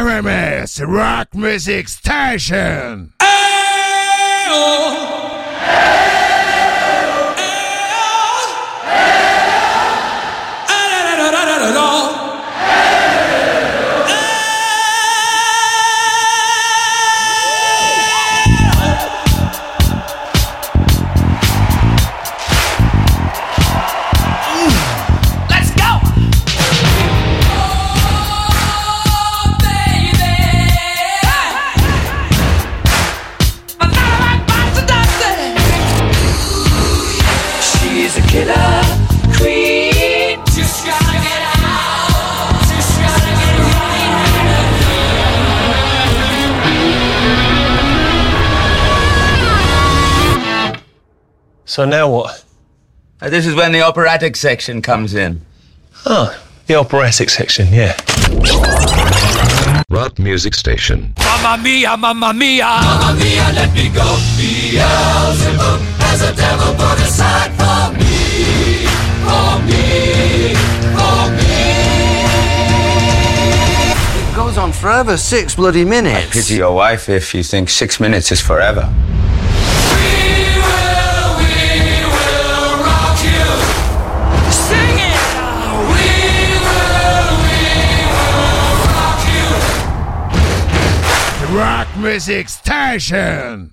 RMS Rock Music Station. She's a killer queen. Just gotta get out. Just gotta get right. So now what? Uh, This is when the operatic section comes in. Huh. the operatic section, yeah. Rock Music Station. Mamma mia, mamma mia. Mamma mia, let me go. Beelzebub has a devil put aside on forever, six bloody minutes. I Pity your wife if you think six minutes is forever. We will, we will rock you. Sing it. We will, we will rock you. Rock Music Station.